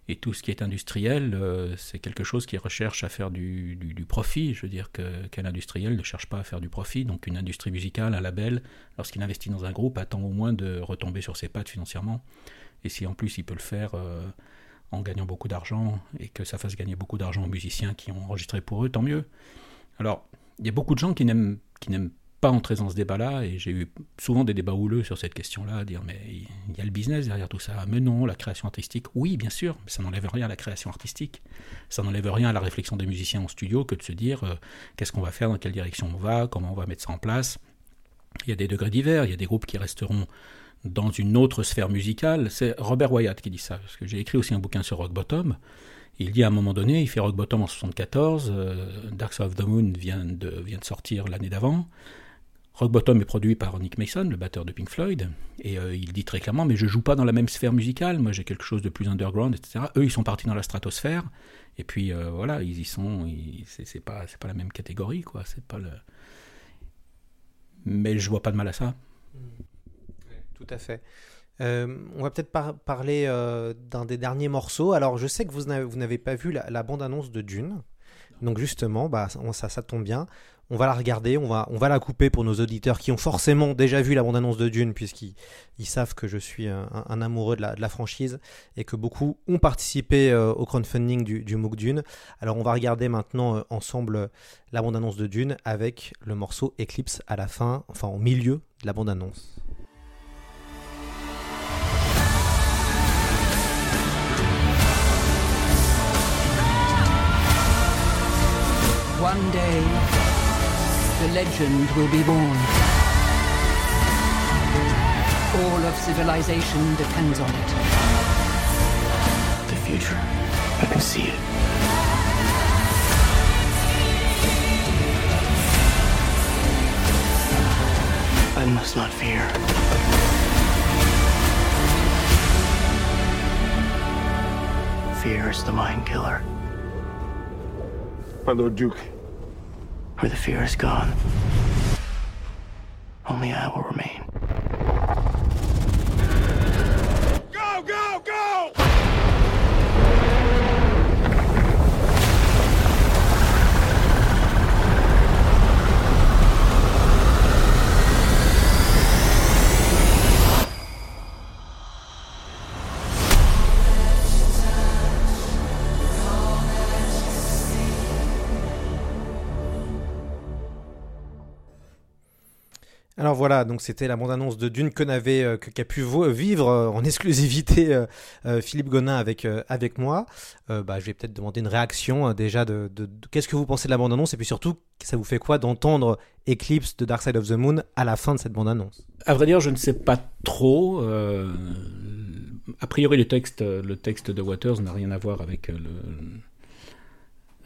Et tout ce qui est industriel, euh, c'est quelque chose qui recherche à faire du, profit. Je veux dire qu'un industriel ne cherche pas à faire du profit. Donc une industrie musicale, un label, lorsqu'il investit dans un groupe, attend au moins de retomber sur ses pattes financièrement. Et si en plus il peut le faire euh, en gagnant beaucoup d'argent et que ça fasse gagner beaucoup d'argent aux musiciens qui ont enregistré pour eux, tant mieux. Alors, il y a beaucoup de gens qui n'aiment qui n'aiment pas entrer dans ce débat-là, et j'ai eu souvent des débats houleux sur cette question-là, dire mais il y a le business derrière tout ça. Mais non, la création artistique, oui, bien sûr, mais ça n'enlève rien à la création artistique. Ça n'enlève rien à la réflexion des musiciens en studio que de se dire euh, qu'est-ce qu'on va faire, dans quelle direction on va, comment on va mettre ça en place. Il y a des degrés divers, il y a des groupes qui resteront dans une autre sphère musicale. C'est Robert Wyatt qui dit ça, parce que j'ai écrit aussi un bouquin sur Rock Bottom. Il dit à un moment donné, il fait Rock Bottom en 74, euh, Dark Side of the Moon vient de, vient de sortir l'année d'avant. Rock Bottom est produit par Nick Mason, le batteur de Pink Floyd, et euh, il dit très clairement, mais je joue pas dans la même sphère musicale, moi j'ai quelque chose de plus underground, etc. Eux, ils sont partis dans la stratosphère, et puis euh, voilà, ils y sont, c'est pas, pas la même catégorie, quoi, c'est pas le... Mais je vois pas de mal à ça. Tout à fait. Euh, on va peut-être par- parler d'un des derniers morceaux. Alors, je sais que vous n'avez, pas vu la, bande-annonce de Dune. Donc, justement, bah, ça, ça tombe bien. On va la regarder, on va, la couper pour nos auditeurs qui ont forcément déjà vu la bande-annonce de Dune, puisqu'ils ils savent que je suis un, amoureux de la, franchise et que beaucoup ont participé euh, au crowdfunding du, du MOOC Dune. Alors, on va regarder maintenant euh, ensemble euh, la bande-annonce de Dune avec le morceau Eclipse à la fin, enfin au milieu de la bande-annonce. The legend will be born. All of civilization depends on it. The future. I can see it. I must not fear. Fear is the mind killer. My Lord Duke. Where the fear is gone, only I will remain. Alors voilà, donc c'était la bande-annonce de Dune que n'avait euh, qu'a pu vivre euh, en exclusivité euh, euh, Philippe Gonin avec avec moi. Bah, je vais peut-être demander une réaction déjà de, de- qu'est-ce que vous pensez de la bande-annonce et puis surtout ça vous fait quoi d'entendre Eclipse de Dark Side of the Moon à la fin de cette bande-annonce? À vrai dire, je ne sais pas trop. a priori, le texte, le texte de Waters n'a rien à voir avec le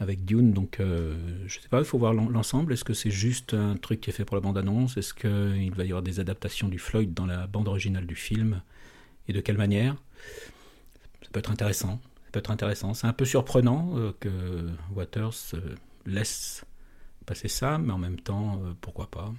avec Dune, donc euh, je sais pas. Il faut voir l'en- l'ensemble. Est-ce que c'est juste un truc qui est fait pour la bande-annonce? Est-ce qu'il va y avoir des adaptations du Floyd dans la bande originale du film? Et de quelle manière? Ça peut être intéressant. Ça peut être intéressant. C'est un peu surprenant euh, que Waters euh, laisse passer ça, mais en même temps, euh, pourquoi pas?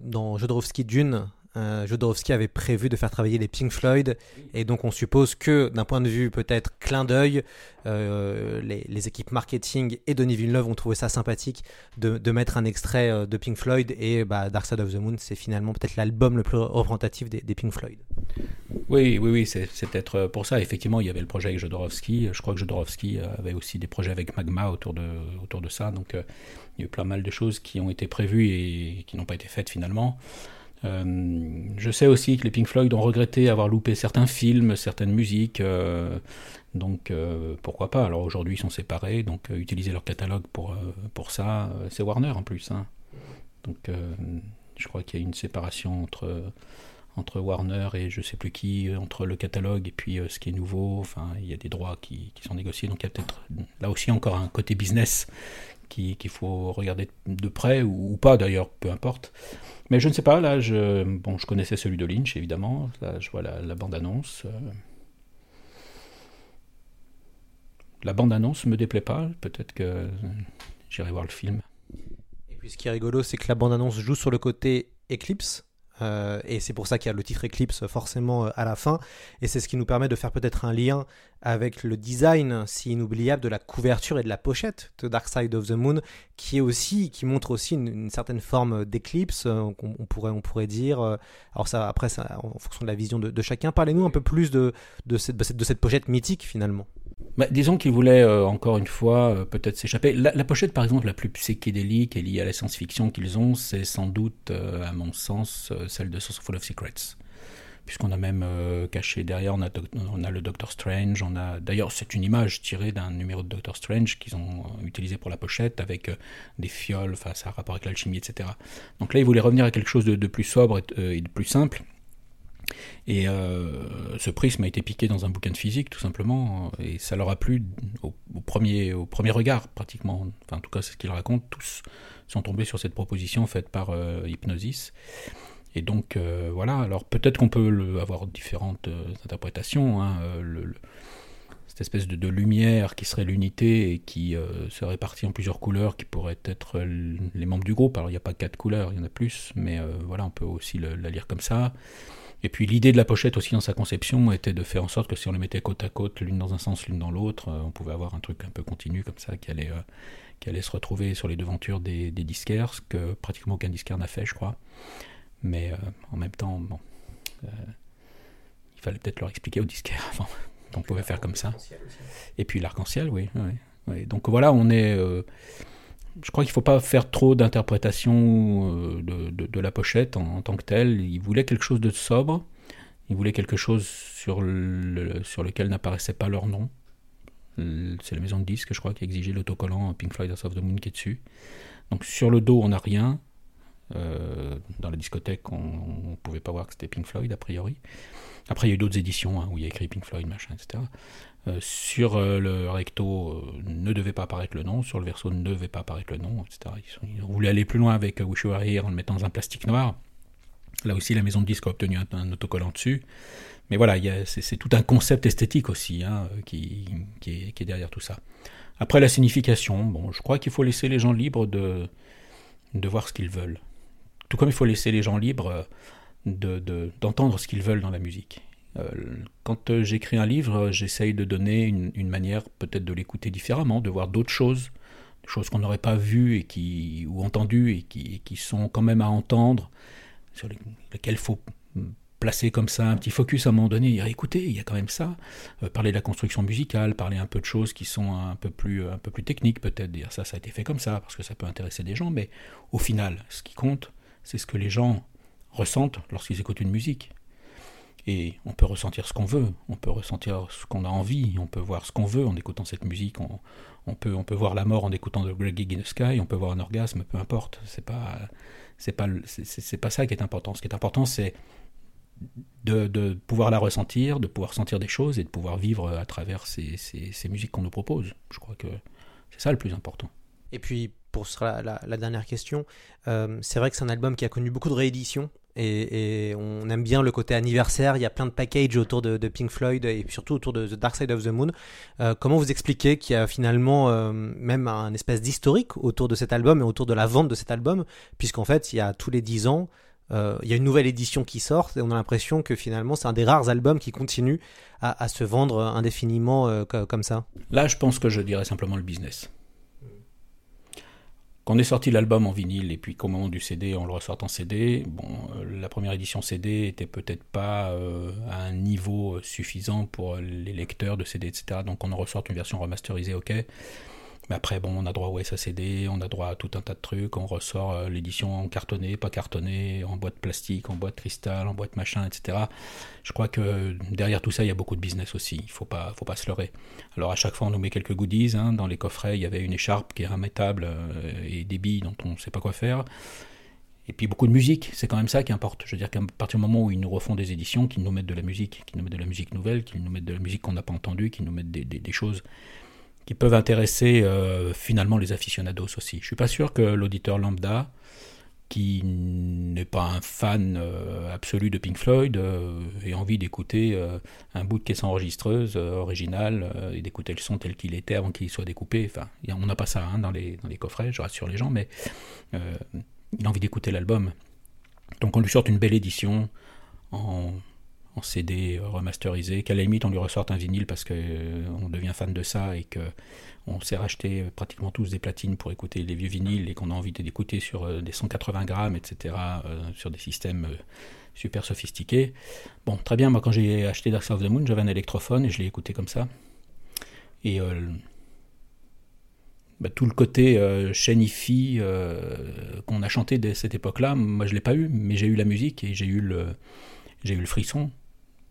Dans Jodorowsky Dune, euh, Jodorowsky avait prévu de faire travailler les Pink Floyd et donc on suppose que d'un point de vue peut-être clin d'œil, euh, les, équipes marketing et Denis Villeneuve ont trouvé ça sympathique de, mettre un extrait euh, de Pink Floyd et bah, Dark Side of the Moon c'est finalement peut-être l'album le plus représentatif des, Pink Floyd. Oui, oui, oui, c'est peut-être pour ça. Effectivement, il y avait le projet avec Jodorowsky. Je crois que Jodorowsky avait aussi des projets avec Magma autour de, autour de ça. Donc, euh, il y a eu plein mal de choses qui ont été prévues et qui n'ont pas été faites finalement. Euh, je sais aussi que les Pink Floyd ont regretté avoir loupé certains films, certaines musiques. euh, donc, euh, pourquoi pas? Alors aujourd'hui, ils sont séparés. Donc, utiliser leur catalogue pour, pour ça, c'est Warner en plus. hein. Donc, je crois qu'il y a une séparation entre entre Warner et je sais plus qui, entre le catalogue et puis ce qui est nouveau. Enfin, il y a des droits qui sont négociés, donc il y a peut-être là aussi encore un côté business qui- qu'il faut regarder de près ou, pas d'ailleurs, peu importe. Mais je ne sais pas, là, je, bon, je connaissais celui de Lynch évidemment, là je vois la, bande-annonce. euh. La bande-annonce me déplaît pas, peut-être que j'irai voir le film. Et puis ce qui est rigolo c'est que la bande-annonce joue sur le côté Eclipse. euh, et c'est pour ça qu'il y a le titre Eclipse forcément euh, à la fin, et c'est ce qui nous permet de faire peut-être un lien avec le design si inoubliable de la couverture et de la pochette de Dark Side of the Moon, qui est aussi, qui montre aussi une, certaine forme d'éclipse, euh, on, pourrait, on pourrait dire. euh, Alors ça, après, en fonction de la vision de, chacun, parlez-nous un peu plus de, cette, pochette mythique finalement. Bah, disons qu'il voulait euh, encore une fois euh, peut-être s'échapper. La, pochette, par exemple, la plus psychédélique et liée à la science-fiction qu'ils ont, c'est sans doute, à mon sens, celle de Source of Secrets. Puisqu'on a même euh, caché derrière, on a, le Doctor Strange, on a d'ailleurs c'est une image tirée d'un numéro de Doctor Strange qu'ils ont euh, utilisé pour la pochette avec euh, des fioles, enfin ça rapport avec l'alchimie, etc. Donc là, ils voulaient revenir à quelque chose de, plus sobre et, de plus simple. Et ce prisme a été piqué dans un bouquin de physique, tout simplement, et ça leur a plu au, premier, au premier regard, pratiquement. Enfin, en tout cas, c'est ce qu'ils racontent. Tous sont tombés sur cette proposition faite par Hypnosis. Et donc, euh, voilà. Alors, peut-être qu'on peut avoir différentes euh, interprétations. hein, euh, cette espèce de, lumière qui serait l'unité et qui euh, se répartit en plusieurs couleurs, qui pourraient être les membres du groupe. Alors, il n'y a pas quatre couleurs, il y en a plus, mais voilà, on peut aussi la lire comme ça. Et puis l'idée de la pochette aussi dans sa conception était de faire en sorte que si on les mettait côte à côte, l'une dans un sens, l'une dans l'autre, on pouvait avoir un truc un peu continu comme ça qui allait, qui allait se retrouver sur les devantures des, des disquaires, ce que pratiquement aucun disquaire n'a fait, je crois. Mais euh, en même temps, bon, euh, il fallait peut-être leur expliquer aux disquaires avant qu'on pouvait faire comme ça. Et puis l'arc-en-ciel, oui, oui, oui. Donc voilà, on est. euh, je crois qu'il ne faut pas faire trop d'interprétation de, de- de la pochette en, en tant que telle. Il voulait quelque chose de sobre. Il voulait quelque chose sur, le, sur lequel n'apparaissait pas leur nom. C'est la maison de disques, je crois, qui exigé l'autocollant Pink Floyd House of the Moon qui est dessus. Donc sur le dos, on n'a rien. Euh, dans la discothèque, on ne pouvait pas voir que c'était Pink Floyd, a priori. Après, il y a eu d'autres éditions hein, où il y a écrit Pink Floyd, machin, etc. Euh, sur euh, le recto, ne devait pas apparaître le nom. Sur le verso, ne devait pas apparaître le nom, etc. Ils, sont- voulu aller plus loin avec Wish You Were Here en le mettant dans un plastique noir. Là aussi, la maison de disques a obtenu un, autocollant dessus. Mais voilà, c'est tout un concept esthétique aussi hein, qui, est, derrière tout ça. Après, la signification, bon, je crois qu'il faut laisser les gens libres de voir ce qu'ils veulent. Tout comme il faut laisser les gens libres euh, de- de- d'entendre ce qu'ils veulent dans la musique. Euh, quand euh, j'écris un livre, j'essaye de donner une, une manière peut-être de l'écouter différemment, de voir d'autres choses, des choses qu'on n'aurait pas vues et qui, ou entendues et qui, qui sont quand même à entendre, sur les- lesquelles il faut placer comme ça un petit focus à un moment donné, dire écoutez, il y a quand même ça, parler de la construction musicale, parler un peu de choses qui sont un peu plus, un peu plus techniques peut-être, dire ça, ça a été fait comme ça, parce que ça peut intéresser des gens, mais au final, ce qui compte, c'est ce que les gens ressentent lorsqu'ils écoutent une musique. Et on peut ressentir ce qu'on veut, on peut ressentir ce qu'on a envie, on peut voir ce qu'on veut en écoutant cette musique, on, peut, on peut voir la mort en écoutant The Great Gig in the Sky, on peut voir un orgasme, peu importe. C'est pas, c'est pas, c'est- pas ça qui est important. Ce qui est important, c'est de, pouvoir la ressentir, de pouvoir sentir des choses et de pouvoir vivre à travers ces- ces musiques qu'on nous propose. Je crois que c'est ça le plus important. Et puis, pour la, dernière question, euh, c'est vrai que c'est un album qui a connu beaucoup de rééditions. Et, on aime bien le côté anniversaire. Il y a plein de packages autour de, Pink Floyd et surtout autour de The Dark Side of the Moon. Euh, comment vous expliquez qu'il y a finalement euh, même un espèce d'historique autour de cet album et autour de la vente de cet album, puisqu'en fait, il y a tous les 10 ans, il y a une nouvelle édition qui sort et on a l'impression que finalement, c'est un des rares albums qui continue à, se vendre indéfiniment co- comme ça. Là, je pense que je dirais simplement le business. Quand est sorti l'album en vinyle et puis qu'au moment du CD, on le ressort en CD, bon, euh, la première édition CD était peut-être pas euh, à un niveau suffisant pour les lecteurs de CD, etc. Donc on en ressort une version remasterisée, ok. Mais après, bon, on a droit au SACD, on a droit à tout un tas de trucs, on ressort euh, l'édition en cartonné, pas cartonné, en boîte plastique, en boîte cristal, en boîte machin, etc. Je crois que derrière tout ça, il y a beaucoup de business aussi, il faut pas, faut pas se leurrer. Alors à chaque fois, on nous met quelques goodies, hein. dans les coffrets, il y avait une écharpe qui est remettable euh, et des billes dont on ne sait pas quoi faire. Et puis beaucoup de musique, c'est quand même ça qui importe. Je veux dire qu'à partir du moment où ils nous refont des éditions, qu'ils nous mettent de la musique, qu'ils nous mettent de la musique nouvelle, qu'ils nous mettent de la musique qu'on n'a pas entendue, qu'ils nous mettent des- des choses qui peuvent intéresser euh, finalement les aficionados aussi. Je suis pas sûr que l'auditeur lambda, qui n'est pas un fan euh, absolu de Pink Floyd, euh, ait envie d'écouter un bout de caisse enregistreuse originale et d'écouter le son tel qu'il était avant qu'il soit découpé. Enfin, on n'a pas ça hein, dans, les, dans les coffrets, je rassure les gens, mais il a envie d'écouter l'album. Donc on lui sort une belle édition en, en CD remasterisé, qu'à la limite on lui ressorte un vinyle parce qu'on on devient fan de ça et que on s'est racheté pratiquement tous des platines pour écouter les vieux vinyles et qu'on a envie d'écouter sur euh, des 180 grammes, etc., euh, sur des systèmes euh, super sophistiqués. Bon, très bien, moi quand j'ai acheté Dark Side of the Moon, j'avais un électrophone et je l'ai écouté comme ça. Et bah, tout le côté euh, qu'on a chanté dès cette époque-là, moi je l'ai pas eu, mais j'ai eu la musique et j'ai eu le frisson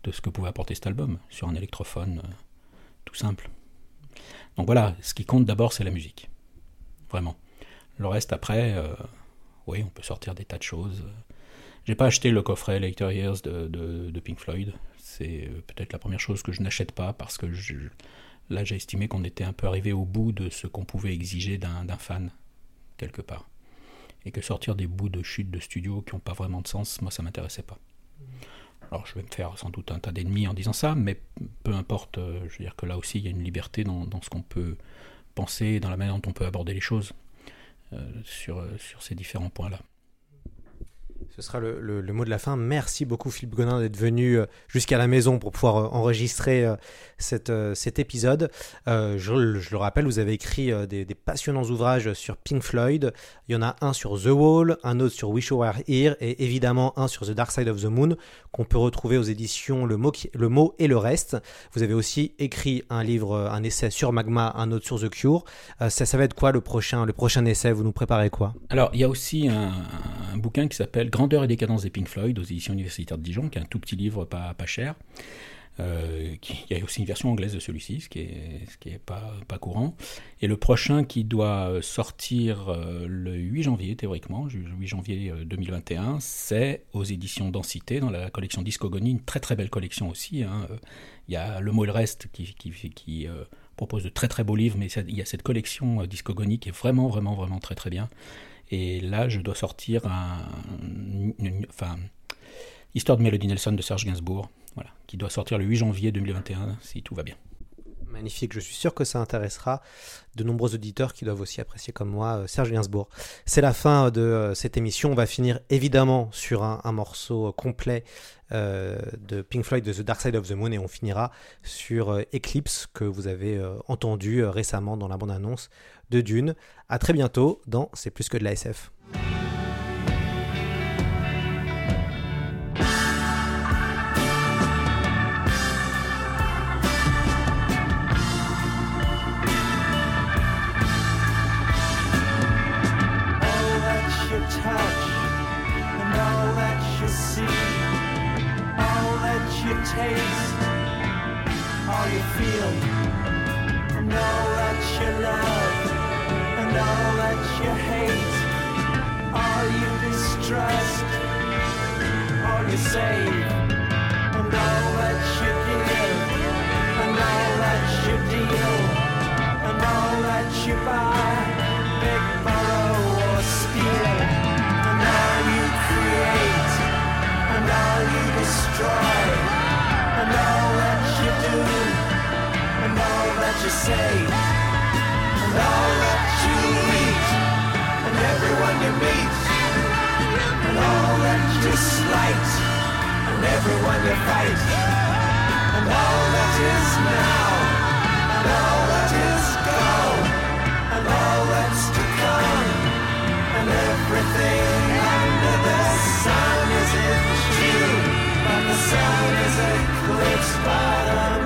de ce que pouvait apporter cet album sur un électrophone tout simple. Donc voilà, ce qui compte d'abord, c'est la musique. Vraiment. Le reste, après, euh, oui, on peut sortir des tas de choses. J'ai pas acheté le coffret Later Years de, Pink Floyd. C'est euh, peut-être la première chose que je n'achète pas parce que là, j'ai estimé qu'on était un peu arrivé au bout de ce qu'on pouvait exiger d'un fan, quelque part. Et que sortir des bouts de chute de studio qui n'ont pas vraiment de sens, moi, ça m'intéressait pas. Alors je vais me faire sans doute un tas d'ennemis en disant ça, mais peu importe, euh, je veux dire que là aussi il y a une liberté dans, ce qu'on peut penser, dans la manière dont on peut aborder les choses euh, sur, euh, sur ces différents points-là. Ce sera le, mot de la fin. Merci beaucoup Philippe Gonin d'être venu euh, jusqu'à la maison pour pouvoir euh, enregistrer euh, cet épisode. je, le rappelle, vous avez écrit des, passionnants ouvrages sur Pink Floyd. Il y en a un sur The Wall, un autre sur Wish You Were Here et évidemment un sur The Dark Side of the Moon qu'on peut retrouver aux éditions le mot, et le reste. Vous avez aussi écrit un livre, un essai sur Magma, un autre sur The Cure. ça, va être quoi le prochain, le prochain essai? Vous nous préparez quoi? Alors il y a aussi un, un bouquin qui s'appelle Grandeur et décadence des Pink Floyd aux éditions universitaires de Dijon, qui est un tout petit livre pas, pas cher. Euh, il y a aussi une version anglaise de celui-ci, ce qui est, ce qui est pas, pas courant. Et le prochain qui doit sortir euh, le 8 janvier, théoriquement, 8 janvier 2021, euh, c'est aux éditions Densité, dans la collection Discogonie, une très très belle collection aussi. Hein. Il y a Le mot et le reste qui propose de très très beaux livres, mais il y a cette collection Discogonie qui est vraiment vraiment vraiment très très bien. Et là, je dois sortir un, une, enfin, Histoire de Melody Nelson de Serge Gainsbourg, voilà, qui doit sortir le 8 janvier 2021, si tout va bien. Magnifique, je suis sûr que ça intéressera de nombreux auditeurs qui doivent aussi apprécier comme moi euh, Serge Gainsbourg. C'est la fin de euh, cette émission, on va finir évidemment sur un, morceau complet euh, de Pink Floyd de The Dark Side of the Moon et on finira sur Eclipse que vous avez entendu récemment dans la bande-annonce de Dune. A très bientôt dans C'est plus que de la SF. All that you hate, all you distrust, all you save, and all that you give, and all that you deal, and all that you buy, big borrow or steal, and all you create, and all you destroy. And all that you do, and all that you say, and all that everyone you meet, And all that you slight And everyone you fight And all that is now And all that is gone. And all that's to come. And everything under the sun is in you But the sun is eclipsed by the